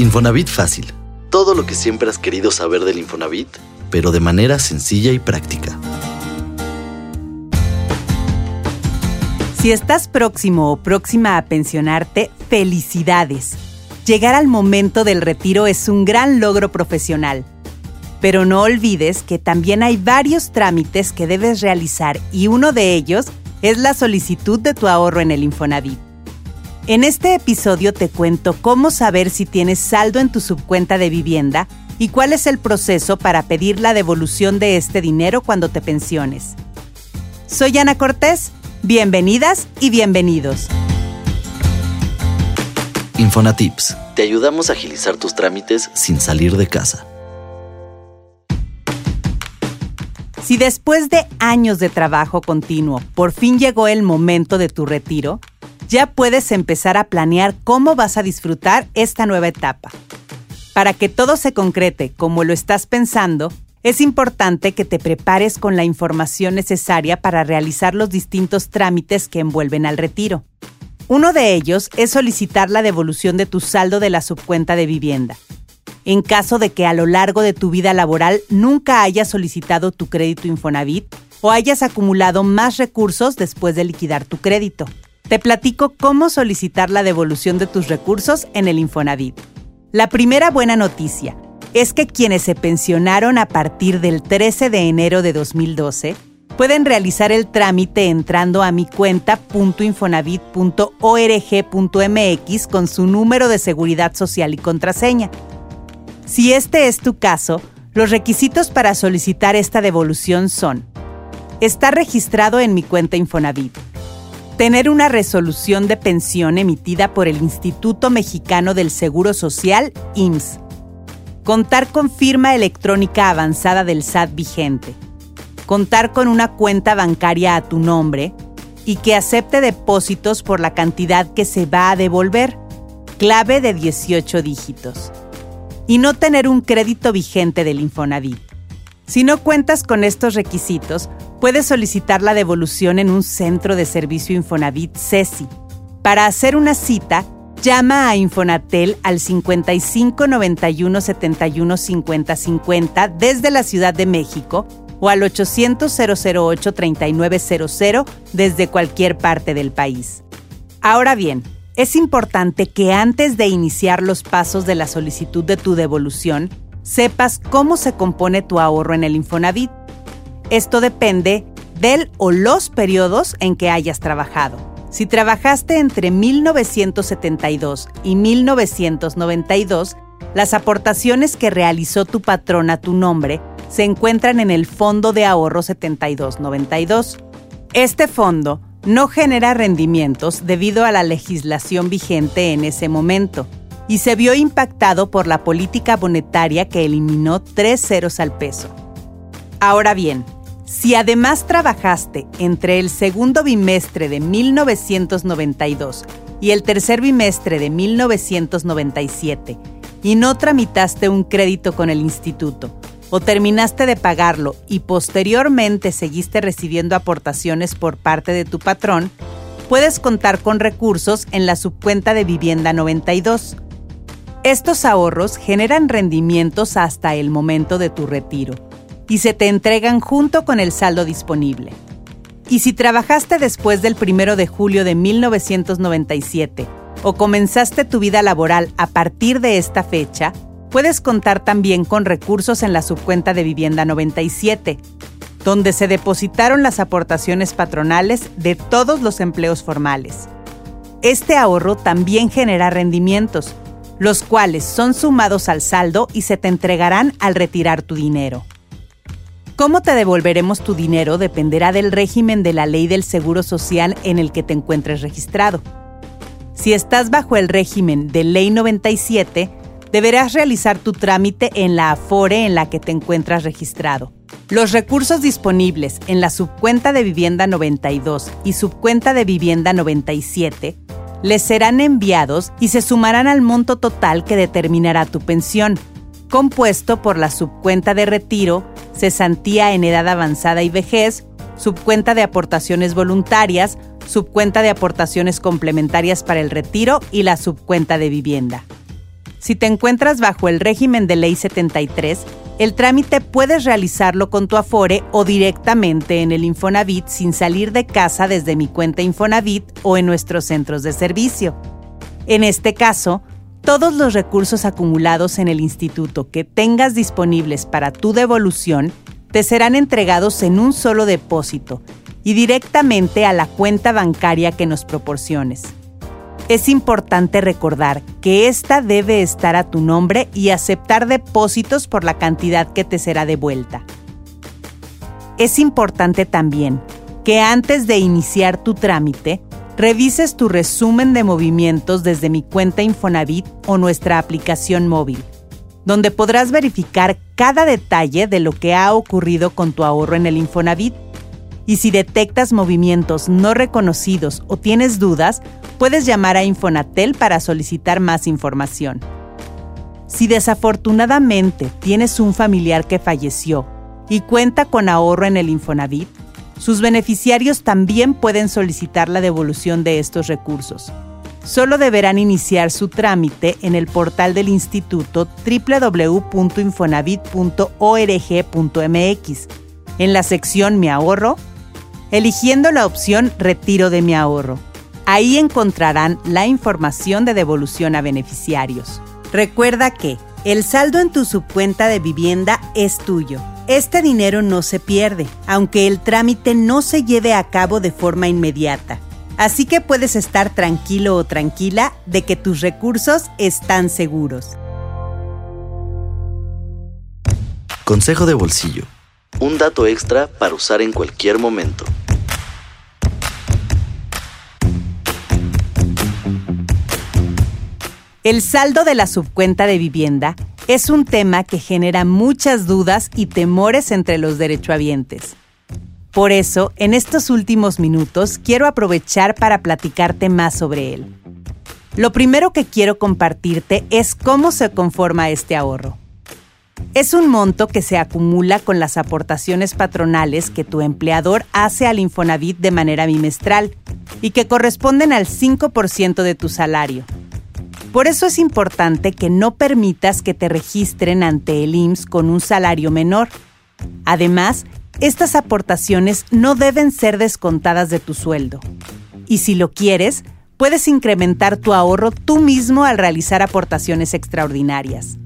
Infonavit Fácil. Todo lo que siempre has querido saber del Infonavit, pero de manera sencilla y práctica. Si estás próximo o próxima a pensionarte, felicidades. Llegar al momento del retiro es un gran logro profesional. Pero no olvides que también hay varios trámites que debes realizar y uno de ellos es la solicitud de tu ahorro en el Infonavit. En este episodio te cuento cómo saber si tienes saldo en tu subcuenta de vivienda y cuál es el proceso para pedir la devolución de este dinero cuando te pensiones. Soy Ana Cortés, bienvenidas y bienvenidos. Infonatips, te ayudamos a agilizar tus trámites sin salir de casa. Si después de años de trabajo continuo por fin llegó el momento de tu retiro, ya puedes empezar a planear cómo vas a disfrutar esta nueva etapa. Para que todo se concrete como lo estás pensando, es importante que te prepares con la información necesaria para realizar los distintos trámites que envuelven al retiro. Uno de ellos es solicitar la devolución de tu saldo de la subcuenta de vivienda. En caso de que a lo largo de tu vida laboral nunca hayas solicitado tu crédito Infonavit o hayas acumulado más recursos después de liquidar tu crédito. Te platico cómo solicitar la devolución de tus recursos en el Infonavit. La primera buena noticia es que quienes se pensionaron a partir del 13 de enero de 2012 pueden realizar el trámite entrando a mi cuenta.infonavit.org.mx con su número de seguridad social y contraseña. Si este es tu caso, los requisitos para solicitar esta devolución son estar registrado en mi cuenta Infonavit, Tener una resolución de pensión emitida por el Instituto Mexicano del Seguro Social, IMSS. Contar con firma electrónica avanzada del SAT vigente. Contar con una cuenta bancaria a tu nombre y que acepte depósitos por la cantidad que se va a devolver. Clave de 18 dígitos. Y no tener un crédito vigente del Infonavit. Si no cuentas con estos requisitos, puedes solicitar la devolución en un centro de servicio Infonavit CESI. Para hacer una cita, llama a Infonatel al 55 91 71 50 50 desde la Ciudad de México o al 800 008 3900 desde cualquier parte del país. Ahora bien, es importante que antes de iniciar los pasos de la solicitud de tu devolución, sepas cómo se compone tu ahorro en el Infonavit esto depende del o los periodos en que hayas trabajado. Si trabajaste entre 1972 y 1992, las aportaciones que realizó tu patrón a tu nombre se encuentran en el Fondo de Ahorro 7292. Este fondo no genera rendimientos debido a la legislación vigente en ese momento y se vio impactado por la política monetaria que eliminó tres ceros al peso. Ahora bien, si además trabajaste entre el segundo bimestre de 1992 y el tercer bimestre de 1997 y no tramitaste un crédito con el instituto, o terminaste de pagarlo y posteriormente seguiste recibiendo aportaciones por parte de tu patrón, puedes contar con recursos en la subcuenta de Vivienda 92. Estos ahorros generan rendimientos hasta el momento de tu retiro y se te entregan junto con el saldo disponible. Y si trabajaste después del 1 de julio de 1997 o comenzaste tu vida laboral a partir de esta fecha, puedes contar también con recursos en la subcuenta de Vivienda 97, donde se depositaron las aportaciones patronales de todos los empleos formales. Este ahorro también genera rendimientos, los cuales son sumados al saldo y se te entregarán al retirar tu dinero. Cómo te devolveremos tu dinero dependerá del régimen de la ley del Seguro Social en el que te encuentres registrado. Si estás bajo el régimen de Ley 97, deberás realizar tu trámite en la AFORE en la que te encuentras registrado. Los recursos disponibles en la subcuenta de vivienda 92 y subcuenta de vivienda 97 les serán enviados y se sumarán al monto total que determinará tu pensión, compuesto por la subcuenta de retiro cesantía en edad avanzada y vejez, subcuenta de aportaciones voluntarias, subcuenta de aportaciones complementarias para el retiro y la subcuenta de vivienda. Si te encuentras bajo el régimen de Ley 73, el trámite puedes realizarlo con tu Afore o directamente en el Infonavit sin salir de casa desde mi cuenta Infonavit o en nuestros centros de servicio. En este caso, todos los recursos acumulados en el instituto que tengas disponibles para tu devolución te serán entregados en un solo depósito y directamente a la cuenta bancaria que nos proporciones. Es importante recordar que esta debe estar a tu nombre y aceptar depósitos por la cantidad que te será devuelta. Es importante también que antes de iniciar tu trámite, revises tu resumen de movimientos desde mi cuenta Infonavit o nuestra aplicación móvil, donde podrás verificar cada detalle de lo que ha ocurrido con tu ahorro en el Infonavit y si detectas movimientos no reconocidos o tienes dudas, puedes llamar a Infonatel para solicitar más información. Si desafortunadamente tienes un familiar que falleció y cuenta con ahorro en el Infonavit, sus beneficiarios también pueden solicitar la devolución de estos recursos. Solo deberán iniciar su trámite en el portal del instituto www.infonavit.org.mx, en la sección Mi ahorro eligiendo la opción Retiro de mi ahorro. Ahí encontrarán la información de devolución a beneficiarios. Recuerda que el saldo en tu subcuenta de vivienda es tuyo. Este dinero no se pierde, aunque el trámite no se lleve a cabo de forma inmediata. Así que puedes estar tranquilo o tranquila de que tus recursos están seguros. Consejo de bolsillo. Un dato extra para usar en cualquier momento. El saldo de la subcuenta de vivienda es un tema que genera muchas dudas y temores entre los derechohabientes. Por eso, en estos últimos minutos quiero aprovechar para platicarte más sobre él. Lo primero que quiero compartirte es cómo se conforma este ahorro. Es un monto que se acumula con las aportaciones patronales que tu empleador hace al Infonavit de manera bimestral y que corresponden al 5% de tu salario. Por eso es importante que no permitas que te registren ante el IMSS con un salario menor. Además, estas aportaciones no deben ser descontadas de tu sueldo. Y si lo quieres, puedes incrementar tu ahorro tú mismo al realizar aportaciones extraordinarias.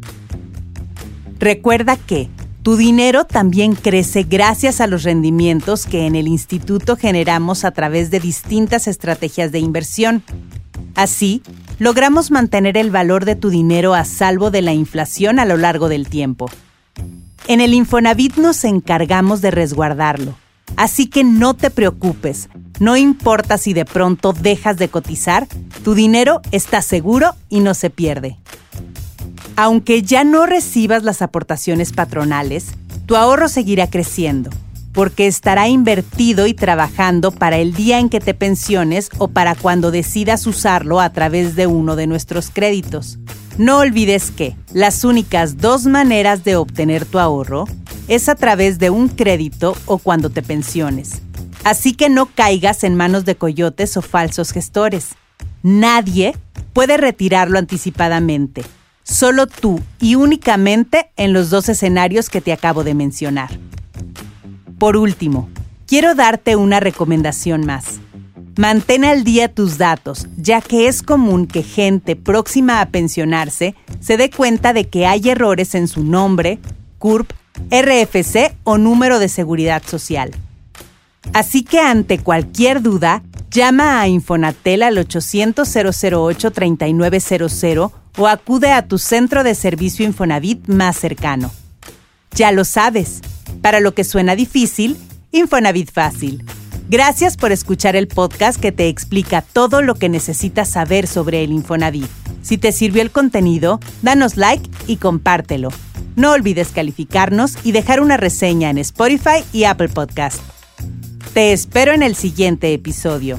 Recuerda que tu dinero también crece gracias a los rendimientos que en el instituto generamos a través de distintas estrategias de inversión. Así, logramos mantener el valor de tu dinero a salvo de la inflación a lo largo del tiempo. En el Infonavit nos encargamos de resguardarlo, así que no te preocupes, no importa si de pronto dejas de cotizar, tu dinero está seguro y no se pierde. Aunque ya no recibas las aportaciones patronales, tu ahorro seguirá creciendo, porque estará invertido y trabajando para el día en que te pensiones o para cuando decidas usarlo a través de uno de nuestros créditos. No olvides que las únicas dos maneras de obtener tu ahorro es a través de un crédito o cuando te pensiones. Así que no caigas en manos de coyotes o falsos gestores. Nadie puede retirarlo anticipadamente solo tú y únicamente en los dos escenarios que te acabo de mencionar. Por último, quiero darte una recomendación más. Mantén al día tus datos, ya que es común que gente próxima a pensionarse se dé cuenta de que hay errores en su nombre, CURP, RFC o número de seguridad social. Así que ante cualquier duda, llama a Infonatel al 800 008 3900 o acude a tu centro de servicio Infonavit más cercano. Ya lo sabes, para lo que suena difícil, Infonavit fácil. Gracias por escuchar el podcast que te explica todo lo que necesitas saber sobre el Infonavit. Si te sirvió el contenido, danos like y compártelo. No olvides calificarnos y dejar una reseña en Spotify y Apple Podcast. Te espero en el siguiente episodio.